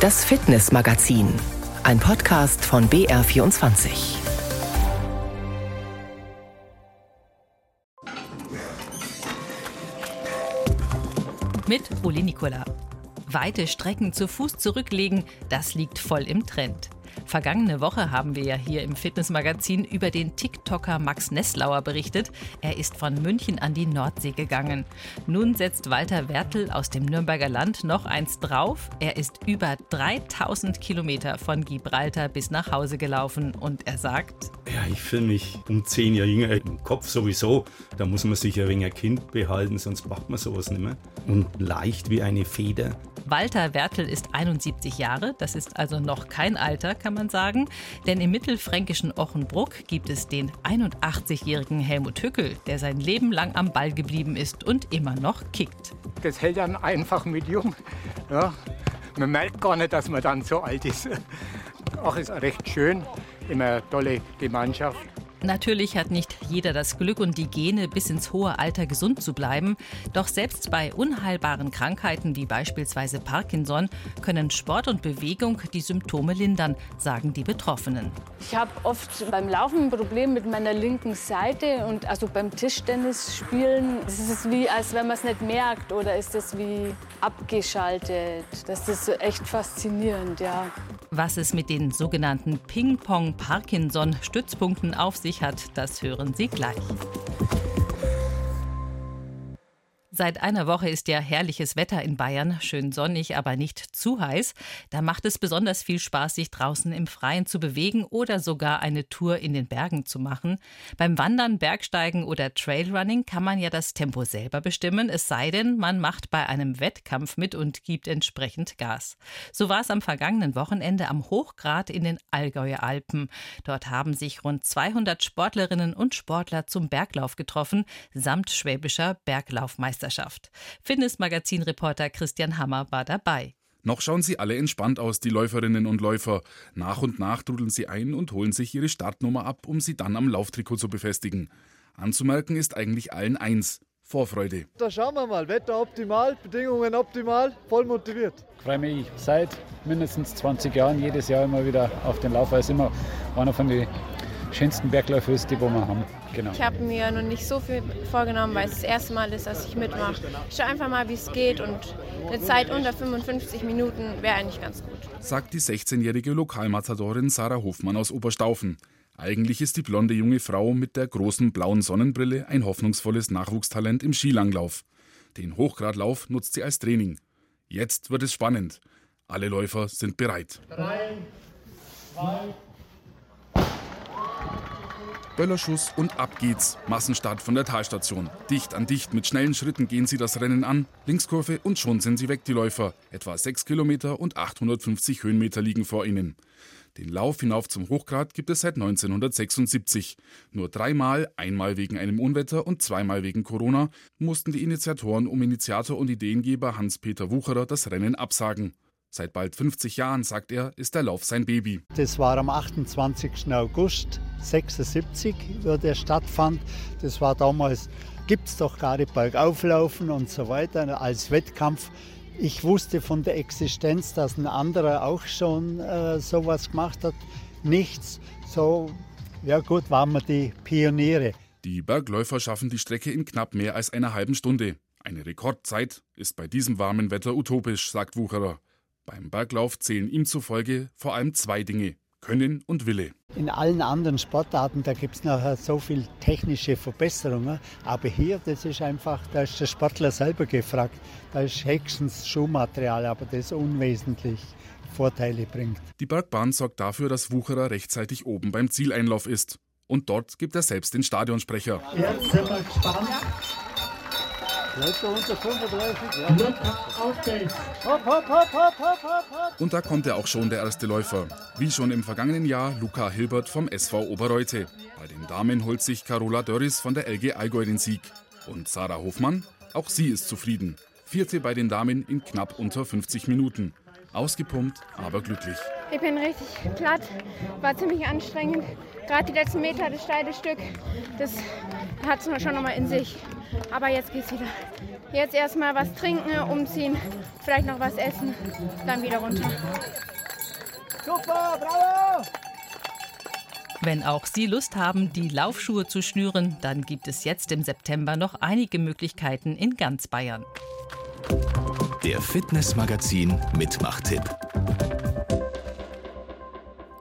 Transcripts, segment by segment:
Das Fitnessmagazin, ein Podcast von BR24. Mit Uli Nicola. Weite Strecken zu Fuß zurücklegen, das liegt voll im Trend. Vergangene Woche haben wir ja hier im Fitnessmagazin über den TikToker Max Nesslauer berichtet. Er ist von München an die Nordsee gegangen. Nun setzt Walter Wertel aus dem Nürnberger Land noch eins drauf. Er ist über 3000 Kilometer von Gibraltar bis nach Hause gelaufen und er sagt: Ja, ich fühle mich um zehn Jahre jünger im Kopf sowieso. Da muss man sich ein wenig Kind behalten, sonst macht man sowas nicht mehr. Und leicht wie eine Feder. Walter Wertel ist 71 Jahre, das ist also noch kein Alter, kann man sagen, denn im mittelfränkischen Ochenbruck gibt es den 81-jährigen Helmut Hückel, der sein Leben lang am Ball geblieben ist und immer noch kickt. Das hält dann einfach mit jung. Ja, man merkt gar nicht, dass man dann so alt ist. Ach, ist recht schön, immer tolle Gemeinschaft. Natürlich hat nicht jeder das Glück und die Gene, bis ins hohe Alter gesund zu bleiben. Doch selbst bei unheilbaren Krankheiten wie beispielsweise Parkinson können Sport und Bewegung die Symptome lindern, sagen die Betroffenen. Ich habe oft beim Laufen ein Problem mit meiner linken Seite und also beim Tischtennis spielen ist es wie, als wenn man es nicht merkt oder ist es wie abgeschaltet. Das ist echt faszinierend, ja. Was es mit den sogenannten Ping-Pong-Parkinson-Stützpunkten auf sich hat, das hören Sie gleich. Seit einer Woche ist ja herrliches Wetter in Bayern, schön sonnig, aber nicht zu heiß. Da macht es besonders viel Spaß, sich draußen im Freien zu bewegen oder sogar eine Tour in den Bergen zu machen. Beim Wandern, Bergsteigen oder Trailrunning kann man ja das Tempo selber bestimmen, es sei denn, man macht bei einem Wettkampf mit und gibt entsprechend Gas. So war es am vergangenen Wochenende am Hochgrad in den Allgäuer Alpen. Dort haben sich rund 200 Sportlerinnen und Sportler zum Berglauf getroffen, samt schwäbischer Berglaufmeisterschaft. Meisterschaft. Fitnessmagazin-Reporter Christian Hammer war dabei. Noch schauen sie alle entspannt aus, die Läuferinnen und Läufer. Nach und nach trudeln sie ein und holen sich ihre Startnummer ab, um sie dann am Lauftrikot zu befestigen. Anzumerken ist eigentlich allen eins. Vorfreude. Da schauen wir mal. Wetter optimal, Bedingungen optimal, voll motiviert. Ich freue mich seit mindestens 20 Jahren jedes Jahr immer wieder auf den Lauf, weil es immer einer von den schönsten Bergläufe ist, die wir haben. Genau. Ich habe mir noch nicht so viel vorgenommen, weil es das erste Mal ist, dass ich mitmache. Ich schaue einfach mal, wie es geht und eine Zeit unter 55 Minuten wäre eigentlich ganz gut. Sagt die 16-jährige Lokalmatadorin Sarah Hofmann aus Oberstaufen. Eigentlich ist die blonde junge Frau mit der großen blauen Sonnenbrille ein hoffnungsvolles Nachwuchstalent im Skilanglauf. Den Hochgradlauf nutzt sie als Training. Jetzt wird es spannend. Alle Läufer sind bereit. Drei, zwei, Böllerschuss und ab geht's. Massenstart von der Talstation. Dicht an dicht mit schnellen Schritten gehen sie das Rennen an. Linkskurve und schon sind sie weg, die Läufer. Etwa 6 Kilometer und 850 Höhenmeter liegen vor ihnen. Den Lauf hinauf zum Hochgrad gibt es seit 1976. Nur dreimal, einmal wegen einem Unwetter und zweimal wegen Corona, mussten die Initiatoren um Initiator und Ideengeber Hans-Peter Wucherer das Rennen absagen. Seit bald 50 Jahren, sagt er, ist der Lauf sein Baby. Das war am 28. August 76, wo der stattfand. Das war damals, gibt es doch gar nicht Bergauflaufen und so weiter als Wettkampf. Ich wusste von der Existenz, dass ein anderer auch schon äh, sowas gemacht hat. Nichts. So, ja gut, waren wir die Pioniere. Die Bergläufer schaffen die Strecke in knapp mehr als einer halben Stunde. Eine Rekordzeit ist bei diesem warmen Wetter utopisch, sagt Wucherer. Beim Berglauf zählen ihm zufolge vor allem zwei Dinge. Können und Wille. In allen anderen Sportarten, da gibt es nachher so viel technische Verbesserungen. Aber hier, das ist einfach, da ist der Sportler selber gefragt. Da ist höchstens Schuhmaterial, aber das unwesentlich Vorteile bringt. Die Bergbahn sorgt dafür, dass Wucherer rechtzeitig oben beim Zieleinlauf ist. Und dort gibt er selbst den Stadionsprecher. Jetzt sind wir gespannt. Und da kommt ja auch schon der erste Läufer. Wie schon im vergangenen Jahr Luca Hilbert vom SV Oberreute. Bei den Damen holt sich Carola Dörris von der LG Allgäu den Sieg. Und Sarah Hofmann? Auch sie ist zufrieden. Vierte bei den Damen in knapp unter 50 Minuten. Ausgepumpt, aber glücklich. Ich bin richtig platt, war ziemlich anstrengend. Gerade die letzten Meter, das steile Stück, das hat es schon nochmal in sich. Aber jetzt geht's wieder. Jetzt erstmal was trinken, umziehen, vielleicht noch was essen, dann wieder runter. Super, bravo! Wenn auch Sie Lust haben, die Laufschuhe zu schnüren, dann gibt es jetzt im September noch einige Möglichkeiten in ganz Bayern. Der Fitnessmagazin Mitmachtipp.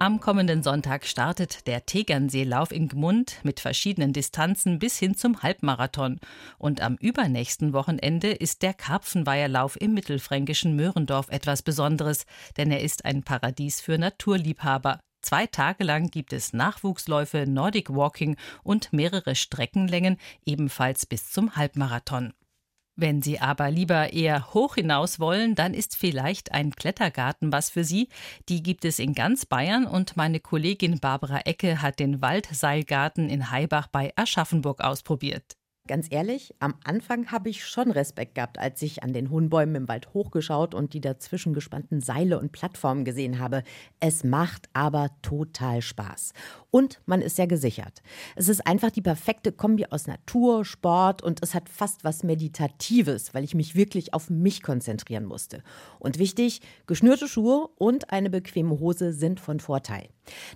Am kommenden Sonntag startet der Tegernseelauf in Gmund mit verschiedenen Distanzen bis hin zum Halbmarathon. Und am übernächsten Wochenende ist der Karpfenweiherlauf im mittelfränkischen Möhrendorf etwas Besonderes, denn er ist ein Paradies für Naturliebhaber. Zwei Tage lang gibt es Nachwuchsläufe, Nordic Walking und mehrere Streckenlängen, ebenfalls bis zum Halbmarathon. Wenn Sie aber lieber eher hoch hinaus wollen, dann ist vielleicht ein Klettergarten was für Sie. Die gibt es in ganz Bayern und meine Kollegin Barbara Ecke hat den Waldseilgarten in Heibach bei Aschaffenburg ausprobiert. Ganz ehrlich, am Anfang habe ich schon Respekt gehabt, als ich an den hohen Bäumen im Wald hochgeschaut und die dazwischen gespannten Seile und Plattformen gesehen habe. Es macht aber total Spaß. Und man ist ja gesichert. Es ist einfach die perfekte Kombi aus Natur, Sport und es hat fast was Meditatives, weil ich mich wirklich auf mich konzentrieren musste. Und wichtig, geschnürte Schuhe und eine bequeme Hose sind von Vorteil.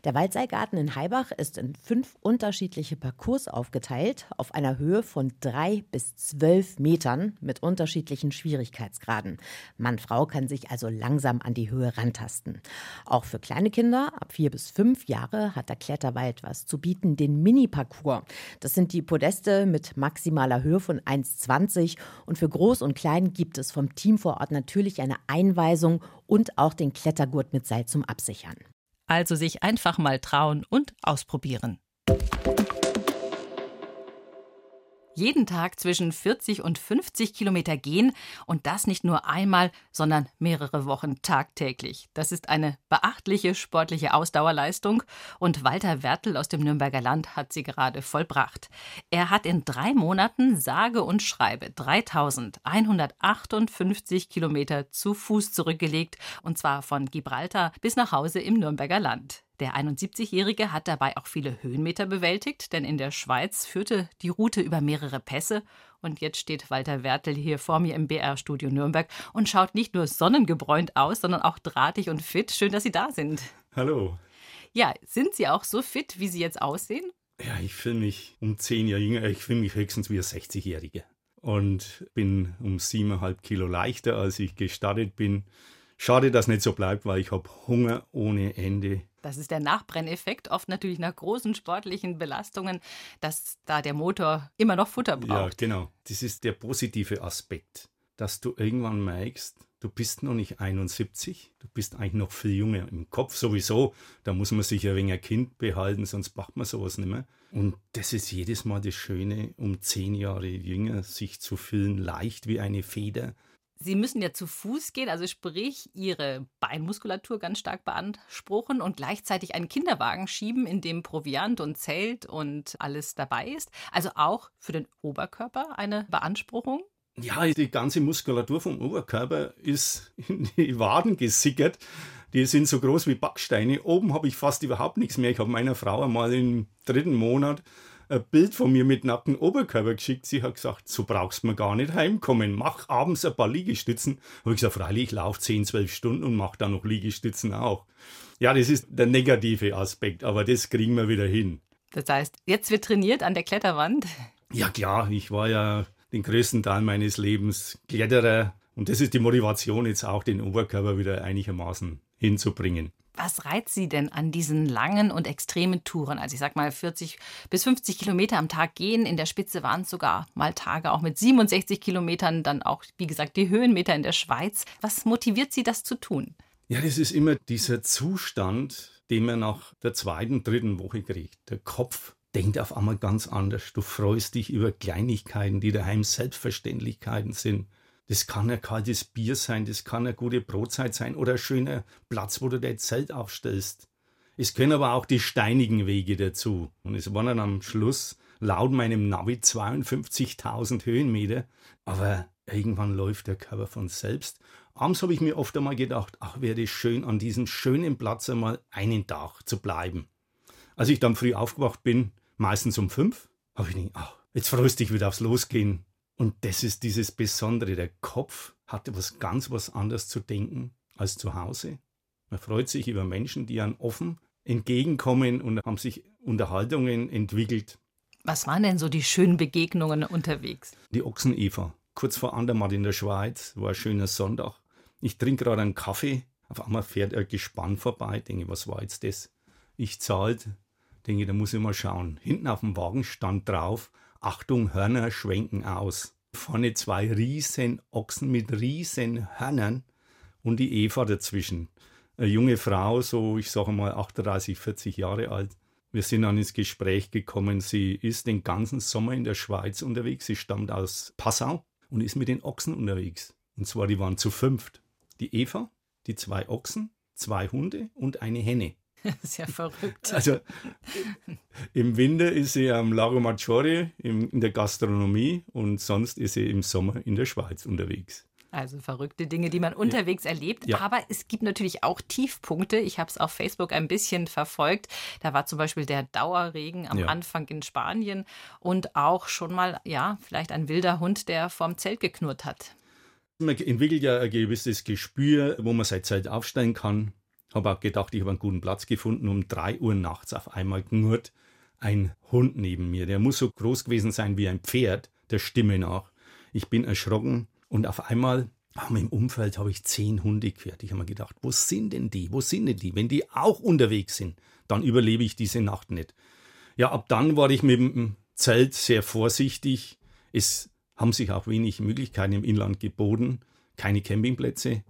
Der Waldseilgarten in Heibach ist in fünf unterschiedliche Parcours aufgeteilt, auf einer Höhe von drei bis zwölf Metern mit unterschiedlichen Schwierigkeitsgraden. Mann, Frau kann sich also langsam an die Höhe rantasten. Auch für kleine Kinder ab vier bis fünf Jahre hat der Kletterwald was zu bieten, den Mini-Parcours. Das sind die Podeste mit maximaler Höhe von 1,20 und für Groß und Klein gibt es vom Team vor Ort natürlich eine Einweisung und auch den Klettergurt mit Seil zum Absichern. Also sich einfach mal trauen und ausprobieren. Jeden Tag zwischen 40 und 50 Kilometer gehen und das nicht nur einmal, sondern mehrere Wochen tagtäglich. Das ist eine beachtliche sportliche Ausdauerleistung und Walter Wertel aus dem Nürnberger Land hat sie gerade vollbracht. Er hat in drei Monaten sage und schreibe 3158 Kilometer zu Fuß zurückgelegt und zwar von Gibraltar bis nach Hause im Nürnberger Land. Der 71-Jährige hat dabei auch viele Höhenmeter bewältigt, denn in der Schweiz führte die Route über mehrere Pässe. Und jetzt steht Walter Wertel hier vor mir im BR-Studio Nürnberg und schaut nicht nur sonnengebräunt aus, sondern auch drahtig und fit. Schön, dass Sie da sind. Hallo. Ja, sind Sie auch so fit, wie Sie jetzt aussehen? Ja, ich fühle mich um zehn Jahre jünger. Ich fühle mich höchstens wie ein 60-Jähriger. Und bin um siebeneinhalb Kilo leichter, als ich gestartet bin. Schade, dass nicht so bleibt, weil ich habe Hunger ohne Ende. Das ist der Nachbrenneffekt, oft natürlich nach großen sportlichen Belastungen, dass da der Motor immer noch Futter braucht. Ja, genau. Das ist der positive Aspekt, dass du irgendwann merkst, du bist noch nicht 71, du bist eigentlich noch viel jünger im Kopf sowieso. Da muss man sich ein wenig ein Kind behalten, sonst macht man sowas nicht mehr. Und das ist jedes Mal das Schöne, um zehn Jahre jünger sich zu fühlen, leicht wie eine Feder Sie müssen ja zu Fuß gehen, also sprich Ihre Beinmuskulatur ganz stark beanspruchen und gleichzeitig einen Kinderwagen schieben, in dem Proviant und Zelt und alles dabei ist. Also auch für den Oberkörper eine Beanspruchung. Ja, die ganze Muskulatur vom Oberkörper ist in die Waden gesickert. Die sind so groß wie Backsteine. Oben habe ich fast überhaupt nichts mehr. Ich habe meiner Frau einmal im dritten Monat ein Bild von mir mit nacktem Oberkörper geschickt. Sie hat gesagt, so brauchst du mir gar nicht heimkommen. Mach abends ein paar Liegestützen. Habe ich gesagt, freilich, ich laufe 10, 12 Stunden und mache dann noch Liegestützen auch. Ja, das ist der negative Aspekt, aber das kriegen wir wieder hin. Das heißt, jetzt wird trainiert an der Kletterwand? Ja klar, ich war ja den größten Teil meines Lebens Kletterer und das ist die Motivation, jetzt auch den Oberkörper wieder einigermaßen hinzubringen. Was reizt Sie denn an diesen langen und extremen Touren? Also ich sag mal 40 bis 50 Kilometer am Tag gehen. In der Spitze waren es sogar mal Tage auch mit 67 Kilometern. Dann auch, wie gesagt, die Höhenmeter in der Schweiz. Was motiviert Sie, das zu tun? Ja, das ist immer dieser Zustand, den man nach der zweiten, dritten Woche kriegt. Der Kopf denkt auf einmal ganz anders. Du freust dich über Kleinigkeiten, die daheim Selbstverständlichkeiten sind. Das kann ein kaltes Bier sein, das kann eine gute Brotzeit sein oder ein schöner Platz, wo du dein Zelt aufstellst. Es können aber auch die steinigen Wege dazu. Und es waren dann am Schluss laut meinem Navi 52.000 Höhenmeter. Aber irgendwann läuft der Körper von selbst. Abends habe ich mir oft einmal gedacht, ach, wäre es schön, an diesem schönen Platz einmal einen Tag zu bleiben. Als ich dann früh aufgewacht bin, meistens um fünf, habe ich gedacht, ach, Jetzt freust dich wieder aufs Losgehen. Und das ist dieses Besondere. Der Kopf hat etwas ganz was anderes zu denken als zu Hause. Man freut sich über Menschen, die einem offen entgegenkommen und haben sich Unterhaltungen entwickelt. Was waren denn so die schönen Begegnungen unterwegs? Die Ochsen-Eva. Kurz vor Andermatt in der Schweiz war ein schöner Sonntag. Ich trinke gerade einen Kaffee. Auf einmal fährt ein Gespann vorbei. Denke, was war jetzt das? Ich zahlt. Denke, da muss ich mal schauen. Hinten auf dem Wagen stand drauf: Achtung, Hörner schwenken aus. Vorne zwei riesen Ochsen mit riesen Hörnern und die Eva dazwischen. Eine junge Frau, so ich sage mal 38, 40 Jahre alt. Wir sind dann ins Gespräch gekommen. Sie ist den ganzen Sommer in der Schweiz unterwegs. Sie stammt aus Passau und ist mit den Ochsen unterwegs. Und zwar, die waren zu fünft. Die Eva, die zwei Ochsen, zwei Hunde und eine Henne. Ist ja verrückt. Also im Winter ist sie am Lago Maggiore in der Gastronomie und sonst ist sie im Sommer in der Schweiz unterwegs. Also verrückte Dinge, die man unterwegs erlebt. Ja. Aber es gibt natürlich auch Tiefpunkte. Ich habe es auf Facebook ein bisschen verfolgt. Da war zum Beispiel der Dauerregen am ja. Anfang in Spanien und auch schon mal, ja, vielleicht ein wilder Hund, der vorm Zelt geknurrt hat. Man entwickelt ja ein gewisses Gespür, wo man seit Zeit aufsteigen kann. Habe auch gedacht, ich habe einen guten Platz gefunden. Um drei Uhr nachts auf einmal knurrt ein Hund neben mir. Der muss so groß gewesen sein wie ein Pferd, der Stimme nach. Ich bin erschrocken, und auf einmal haben im Umfeld habe ich zehn Hunde gehört. Ich habe mir gedacht, wo sind denn die? Wo sind denn die? Wenn die auch unterwegs sind, dann überlebe ich diese Nacht nicht. Ja, ab dann war ich mit dem Zelt sehr vorsichtig. Es haben sich auch wenig Möglichkeiten im Inland geboten. Keine Campingplätze.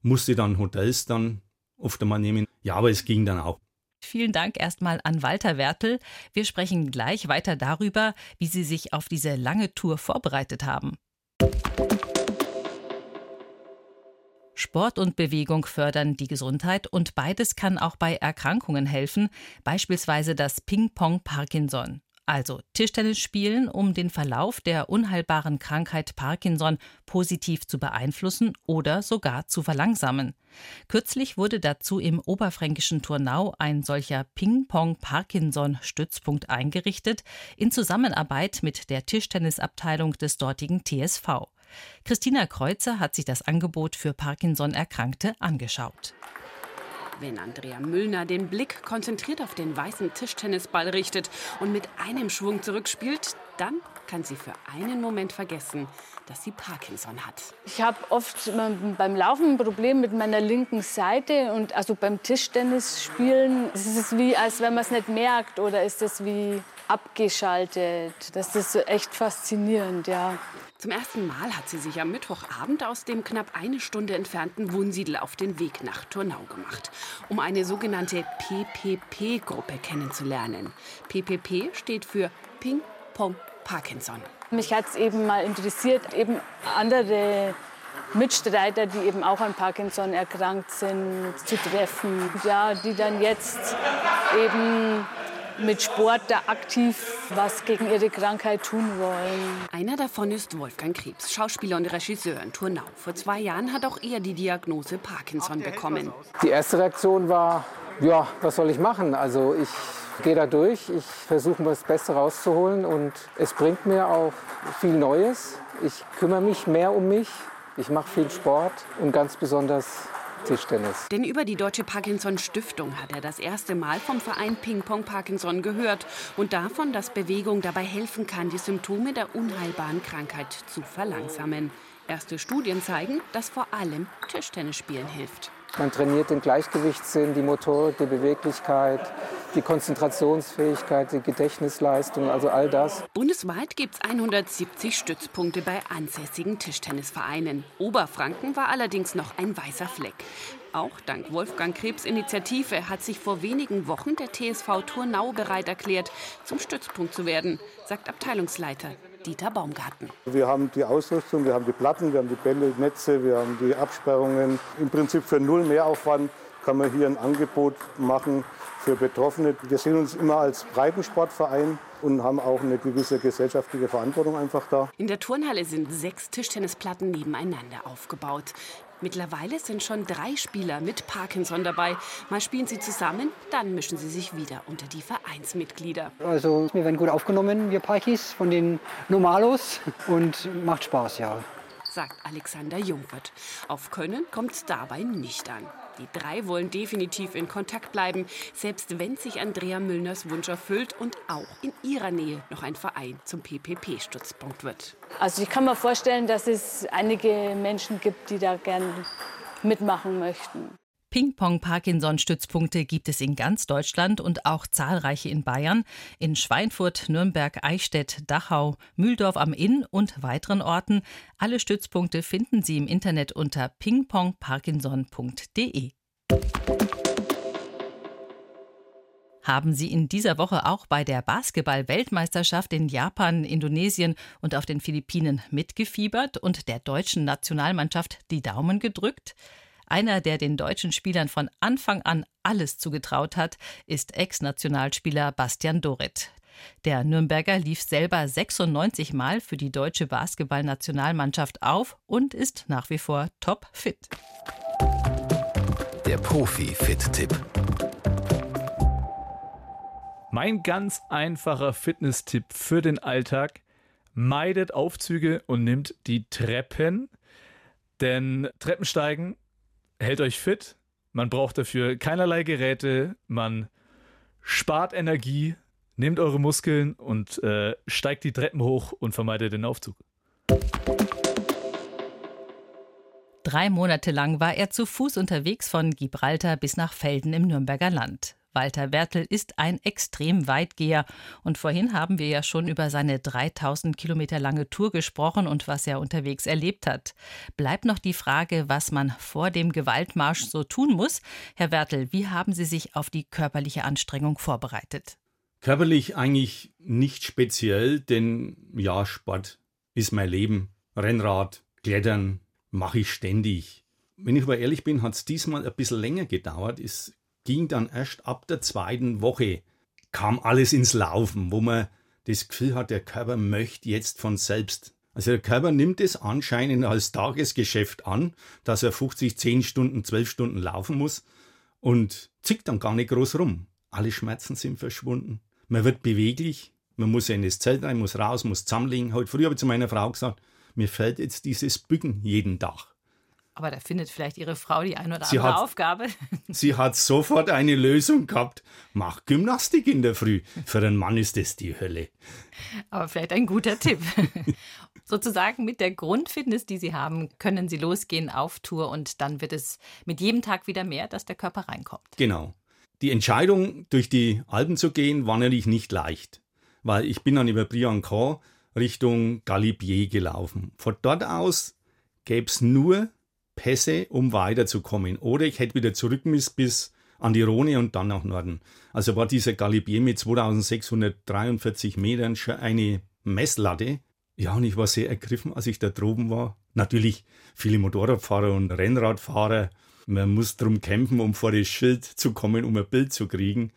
Musste dann Hotels dann oft einmal nehmen. Ja, aber es ging dann auch. Vielen Dank erstmal an Walter Wertel. Wir sprechen gleich weiter darüber, wie Sie sich auf diese lange Tour vorbereitet haben. Sport und Bewegung fördern die Gesundheit und beides kann auch bei Erkrankungen helfen, beispielsweise das Ping-Pong Parkinson. Also Tischtennis spielen, um den Verlauf der unheilbaren Krankheit Parkinson positiv zu beeinflussen oder sogar zu verlangsamen. Kürzlich wurde dazu im oberfränkischen Turnau ein solcher Ping-Pong-Parkinson-Stützpunkt eingerichtet, in Zusammenarbeit mit der Tischtennisabteilung des dortigen TSV. Christina Kreuzer hat sich das Angebot für Parkinson-Erkrankte angeschaut. Wenn Andrea Müllner den Blick konzentriert auf den weißen Tischtennisball richtet und mit einem Schwung zurückspielt, dann kann sie für einen Moment vergessen, dass sie Parkinson hat. Ich habe oft beim Laufen ein Problem mit meiner linken Seite und also beim Tischtennis spielen ist es wie, als wenn man es nicht merkt oder ist es wie abgeschaltet. Das ist echt faszinierend, ja. Zum ersten Mal hat sie sich am Mittwochabend aus dem knapp eine Stunde entfernten Wunsiedel auf den Weg nach Turnau gemacht, um eine sogenannte PPP-Gruppe kennenzulernen. PPP steht für Ping Pong Parkinson. Mich hat es eben mal interessiert, eben andere Mitstreiter, die eben auch an Parkinson erkrankt sind, zu treffen. Ja, die dann jetzt eben mit Sport da aktiv was gegen ihre Krankheit tun wollen. Einer davon ist Wolfgang Krebs, Schauspieler und Regisseur in Turnau. Vor zwei Jahren hat auch er die Diagnose Parkinson bekommen. Die erste Reaktion war, ja, was soll ich machen? Also ich gehe da durch, ich versuche das Beste rauszuholen und es bringt mir auch viel Neues. Ich kümmere mich mehr um mich, ich mache viel Sport und ganz besonders Tischtennis. Denn über die Deutsche Parkinson Stiftung hat er das erste Mal vom Verein Ping Pong Parkinson gehört und davon, dass Bewegung dabei helfen kann, die Symptome der unheilbaren Krankheit zu verlangsamen. Erste Studien zeigen, dass vor allem Tischtennisspielen hilft. Man trainiert den Gleichgewichtssinn, die Motorik, die Beweglichkeit, die Konzentrationsfähigkeit, die Gedächtnisleistung, also all das. Bundesweit gibt es 170 Stützpunkte bei ansässigen Tischtennisvereinen. Oberfranken war allerdings noch ein weißer Fleck. Auch dank Wolfgang Krebs Initiative hat sich vor wenigen Wochen der TSV Turnau bereit erklärt, zum Stützpunkt zu werden, sagt Abteilungsleiter Dieter Baumgarten. Wir haben die Ausrüstung, wir haben die Platten, wir haben die Bälle, Netze, wir haben die Absperrungen. Im Prinzip für null Mehraufwand kann man hier ein Angebot machen für Betroffene. Wir sehen uns immer als Breitensportverein und haben auch eine gewisse gesellschaftliche Verantwortung einfach da. In der Turnhalle sind sechs Tischtennisplatten nebeneinander aufgebaut. Mittlerweile sind schon drei Spieler mit Parkinson dabei. Mal spielen sie zusammen, dann mischen sie sich wieder unter die Vereinsmitglieder. Also wir werden gut aufgenommen, wir Parkis, von den Normalos und macht Spaß, ja sagt Alexander Jungwirth. Auf Können kommt es dabei nicht an. Die drei wollen definitiv in Kontakt bleiben, selbst wenn sich Andrea Müllners Wunsch erfüllt und auch in ihrer Nähe noch ein Verein zum PPP-Stützpunkt wird. Also ich kann mir vorstellen, dass es einige Menschen gibt, die da gern mitmachen möchten. Ping-Pong-Parkinson-Stützpunkte gibt es in ganz Deutschland und auch zahlreiche in Bayern, in Schweinfurt, Nürnberg, Eichstätt, Dachau, Mühldorf am Inn und weiteren Orten. Alle Stützpunkte finden Sie im Internet unter pingpongparkinson.de. Haben Sie in dieser Woche auch bei der Basketball-Weltmeisterschaft in Japan, Indonesien und auf den Philippinen mitgefiebert und der deutschen Nationalmannschaft die Daumen gedrückt? Einer, der den deutschen Spielern von Anfang an alles zugetraut hat, ist Ex-Nationalspieler Bastian Doret. Der Nürnberger lief selber 96 Mal für die deutsche Basketballnationalmannschaft auf und ist nach wie vor topfit. Der Profi-Fit-Tipp. Mein ganz einfacher Fitness-Tipp für den Alltag: Meidet Aufzüge und nimmt die Treppen. Denn Treppensteigen hält euch fit. Man braucht dafür keinerlei Geräte. Man spart Energie, nehmt eure Muskeln und äh, steigt die Treppen hoch und vermeidet den Aufzug. Drei Monate lang war er zu Fuß unterwegs von Gibraltar bis nach Felden im Nürnberger Land. Walter Wertel ist ein Extremweitgeher. Und vorhin haben wir ja schon über seine 3000 Kilometer lange Tour gesprochen und was er unterwegs erlebt hat. Bleibt noch die Frage, was man vor dem Gewaltmarsch so tun muss. Herr Wertel, wie haben Sie sich auf die körperliche Anstrengung vorbereitet? Körperlich eigentlich nicht speziell, denn ja, Sport ist mein Leben. Rennrad, Klettern mache ich ständig. Wenn ich aber ehrlich bin, hat es diesmal ein bisschen länger gedauert. Es ging dann erst ab der zweiten Woche, kam alles ins Laufen, wo man das Gefühl hat, der Körper möchte jetzt von selbst. Also der Körper nimmt es anscheinend als Tagesgeschäft an, dass er 50, 10 Stunden, 12 Stunden laufen muss und zickt dann gar nicht groß rum. Alle Schmerzen sind verschwunden. Man wird beweglich, man muss ja in das Zelt rein, muss raus, muss zusammenlegen. Heute früh habe ich zu meiner Frau gesagt, mir fällt jetzt dieses Bücken jeden Tag. Aber da findet vielleicht Ihre Frau die eine oder sie andere hat, Aufgabe. Sie hat sofort eine Lösung gehabt. Mach Gymnastik in der Früh. Für einen Mann ist das die Hölle. Aber vielleicht ein guter Tipp. Sozusagen mit der Grundfitness, die Sie haben, können Sie losgehen auf Tour und dann wird es mit jedem Tag wieder mehr, dass der Körper reinkommt. Genau. Die Entscheidung, durch die Alpen zu gehen, war natürlich nicht leicht. Weil ich bin dann über Briançon Richtung Galibier gelaufen. Von dort aus gäbe es nur Pässe, um weiterzukommen. Oder ich hätte wieder zurück müssen bis an die Rhone und dann nach Norden. Also war dieser Galibier mit 2643 Metern schon eine Messlatte. Ja, und ich war sehr ergriffen, als ich da droben war. Natürlich viele Motorradfahrer und Rennradfahrer. Man muss drum kämpfen, um vor das Schild zu kommen, um ein Bild zu kriegen.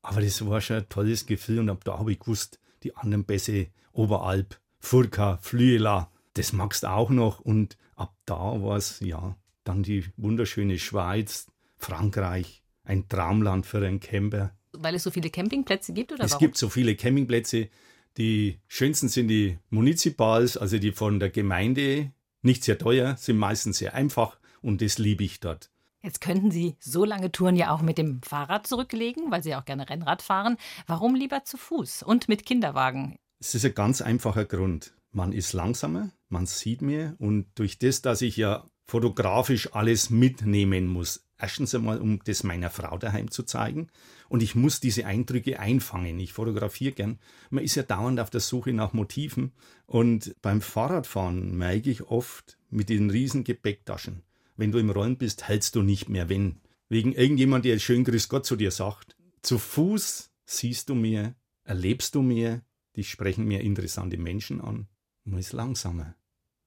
Aber das war schon ein tolles Gefühl und ab da habe ich gewusst, die anderen Bässe, Oberalp, Furka, Flüela, das magst du auch noch. Und ab da war es, ja, dann die wunderschöne Schweiz, Frankreich, ein Traumland für einen Camper. Weil es so viele Campingplätze gibt oder Es warum? gibt so viele Campingplätze. Die schönsten sind die Municipals, also die von der Gemeinde, nicht sehr teuer, sind meistens sehr einfach und das liebe ich dort. Jetzt könnten Sie so lange Touren ja auch mit dem Fahrrad zurücklegen, weil Sie auch gerne Rennrad fahren. Warum lieber zu Fuß und mit Kinderwagen? Es ist ein ganz einfacher Grund. Man ist langsamer, man sieht mehr und durch das, dass ich ja fotografisch alles mitnehmen muss, erstens einmal, um das meiner Frau daheim zu zeigen und ich muss diese Eindrücke einfangen. Ich fotografiere gern. Man ist ja dauernd auf der Suche nach Motiven und beim Fahrradfahren merke ich oft mit den riesen Gepäcktaschen, wenn du im Rollen bist, hältst du nicht mehr, wenn wegen irgendjemand, der schön Grüß Gott zu dir sagt. Zu Fuß siehst du mehr, erlebst du mehr, dich sprechen mehr interessante Menschen an. Man ist langsamer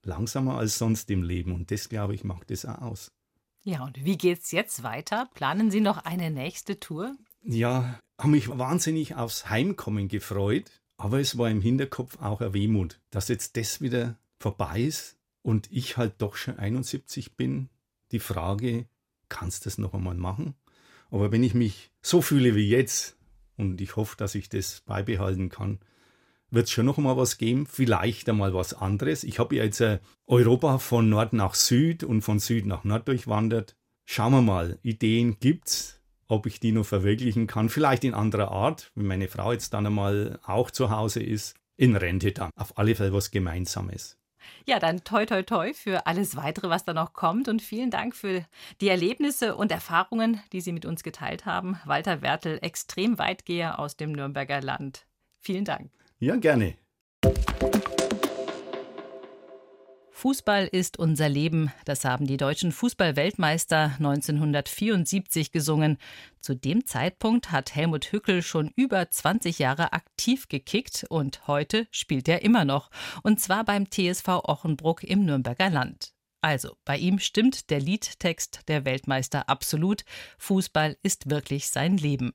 langsamer als sonst im Leben. Und das, glaube ich, macht es auch aus. Ja, und wie geht's jetzt weiter? Planen Sie noch eine nächste Tour? Ja, habe mich wahnsinnig aufs Heimkommen gefreut, aber es war im Hinterkopf auch eine Wehmut, dass jetzt das wieder vorbei ist und ich halt doch schon 71 bin. die Frage, kannst du das noch einmal machen? Aber wenn ich mich so fühle wie jetzt, und ich hoffe, dass ich das beibehalten kann, wird es schon noch mal was geben, vielleicht einmal was anderes. Ich habe ja jetzt äh, Europa von Nord nach Süd und von Süd nach Nord durchwandert. Schauen wir mal, Ideen gibt's, ob ich die noch verwirklichen kann, vielleicht in anderer Art, wenn meine Frau jetzt dann einmal auch zu Hause ist, in Rente dann. Auf alle Fälle was Gemeinsames. Ja, dann toi toi toi für alles weitere, was da noch kommt und vielen Dank für die Erlebnisse und Erfahrungen, die Sie mit uns geteilt haben. Walter Wertel, extrem Weitgeher aus dem Nürnberger Land. Vielen Dank. Ja, gerne. Fußball ist unser Leben, das haben die deutschen Fußballweltmeister 1974 gesungen. Zu dem Zeitpunkt hat Helmut Hückel schon über 20 Jahre aktiv gekickt und heute spielt er immer noch, und zwar beim TSV Ochenbruck im Nürnberger Land. Also, bei ihm stimmt der Liedtext der Weltmeister absolut. Fußball ist wirklich sein Leben.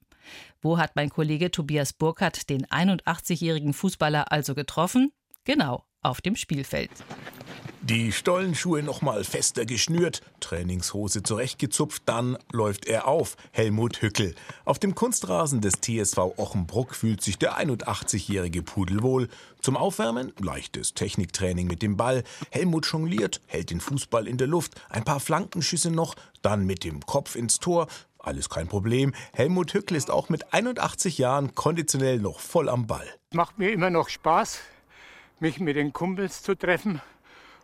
Wo hat mein Kollege Tobias Burkhardt den 81-jährigen Fußballer also getroffen? Genau, auf dem Spielfeld. Die Stollenschuhe nochmal fester geschnürt, Trainingshose zurechtgezupft, dann läuft er auf, Helmut Hückel. Auf dem Kunstrasen des TSV Ochenbruck fühlt sich der 81-jährige Pudel wohl. Zum Aufwärmen leichtes Techniktraining mit dem Ball. Helmut jongliert, hält den Fußball in der Luft, ein paar Flankenschüsse noch, dann mit dem Kopf ins Tor. Alles kein Problem. Helmut Hückel ist auch mit 81 Jahren konditionell noch voll am Ball. Macht mir immer noch Spaß, mich mit den Kumpels zu treffen.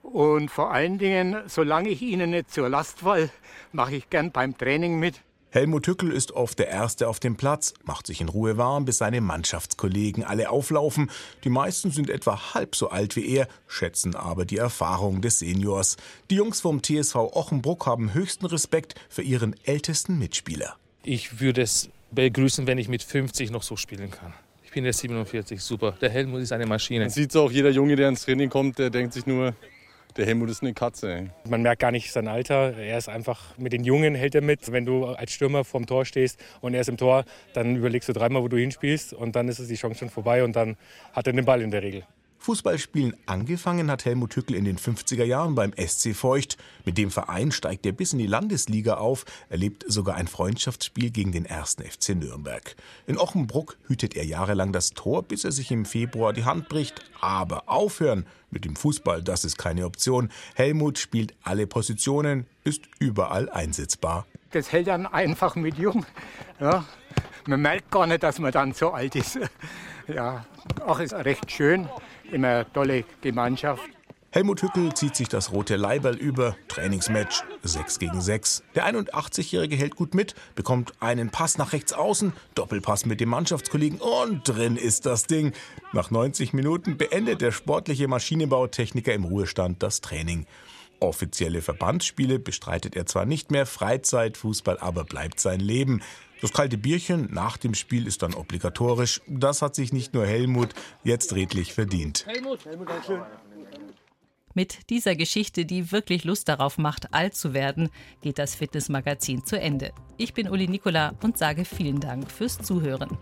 Und vor allen Dingen, solange ich ihnen nicht zur Last fall, mache ich gern beim Training mit. Helmut Hückel ist oft der Erste auf dem Platz, macht sich in Ruhe warm, bis seine Mannschaftskollegen alle auflaufen. Die meisten sind etwa halb so alt wie er, schätzen aber die Erfahrung des Seniors. Die Jungs vom TSV Ochenbruck haben höchsten Respekt für ihren ältesten Mitspieler. Ich würde es begrüßen, wenn ich mit 50 noch so spielen kann. Ich bin jetzt 47, super. Der Helmut ist eine Maschine. Man sieht auch, jeder Junge, der ins Training kommt, der denkt sich nur, der Helmut ist eine Katze. Man merkt gar nicht sein Alter. Er ist einfach mit den Jungen hält er mit. Wenn du als Stürmer vorm Tor stehst und er ist im Tor, dann überlegst du dreimal, wo du hinspielst und dann ist es die Chance schon vorbei und dann hat er den Ball in der Regel. Fußballspielen angefangen hat Helmut Hückel in den 50er Jahren beim SC Feucht. Mit dem Verein steigt er bis in die Landesliga auf, erlebt sogar ein Freundschaftsspiel gegen den 1. FC Nürnberg. In Ochenbruck hütet er jahrelang das Tor, bis er sich im Februar die Hand bricht. Aber aufhören mit dem Fußball, das ist keine Option. Helmut spielt alle Positionen, ist überall einsetzbar. Das hält dann einfach mit jung. Ja, man merkt gar nicht, dass man dann so alt ist. Ja, auch ist recht schön immer eine tolle Gemeinschaft. Helmut Hückel zieht sich das rote Leiberl über. Trainingsmatch 6 gegen 6. Der 81-Jährige hält gut mit, bekommt einen Pass nach rechts außen, Doppelpass mit dem Mannschaftskollegen und drin ist das Ding. Nach 90 Minuten beendet der sportliche Maschinenbautechniker im Ruhestand das Training. Offizielle Verbandsspiele bestreitet er zwar nicht mehr, Freizeitfußball aber bleibt sein Leben. Das kalte Bierchen nach dem Spiel ist dann obligatorisch. Das hat sich nicht nur Helmut jetzt redlich verdient. Helmut, Helmut, schön. Mit dieser Geschichte, die wirklich Lust darauf macht, alt zu werden, geht das Fitnessmagazin zu Ende. Ich bin Uli Nikola und sage vielen Dank fürs Zuhören.